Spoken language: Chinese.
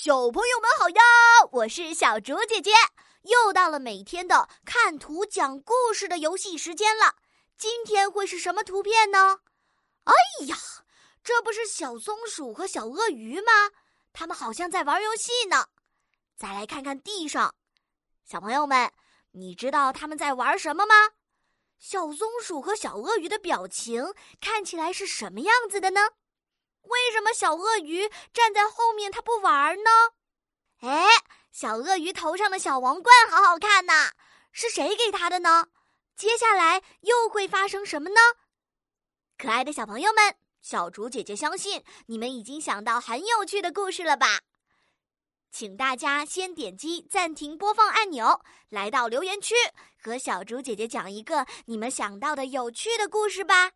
小朋友们好呀，我是小竹姐姐，又到了每天的看图讲故事的游戏时间了。今天会是什么图片呢？哎呀，这不是小松鼠和小鳄鱼吗？他们好像在玩游戏呢。再来看看地上，小朋友们，你知道他们在玩什么吗？小松鼠和小鳄鱼的表情看起来是什么样子的呢？为什么小鳄鱼站在后面，它不玩呢？哎，小鳄鱼头上的小王冠好好看呐，是谁给它的呢？接下来又会发生什么呢？可爱的小朋友们，小竹姐姐相信你们已经想到很有趣的故事了吧？请大家先点击暂停播放按钮，来到留言区和小竹姐姐讲一个你们想到的有趣的故事吧。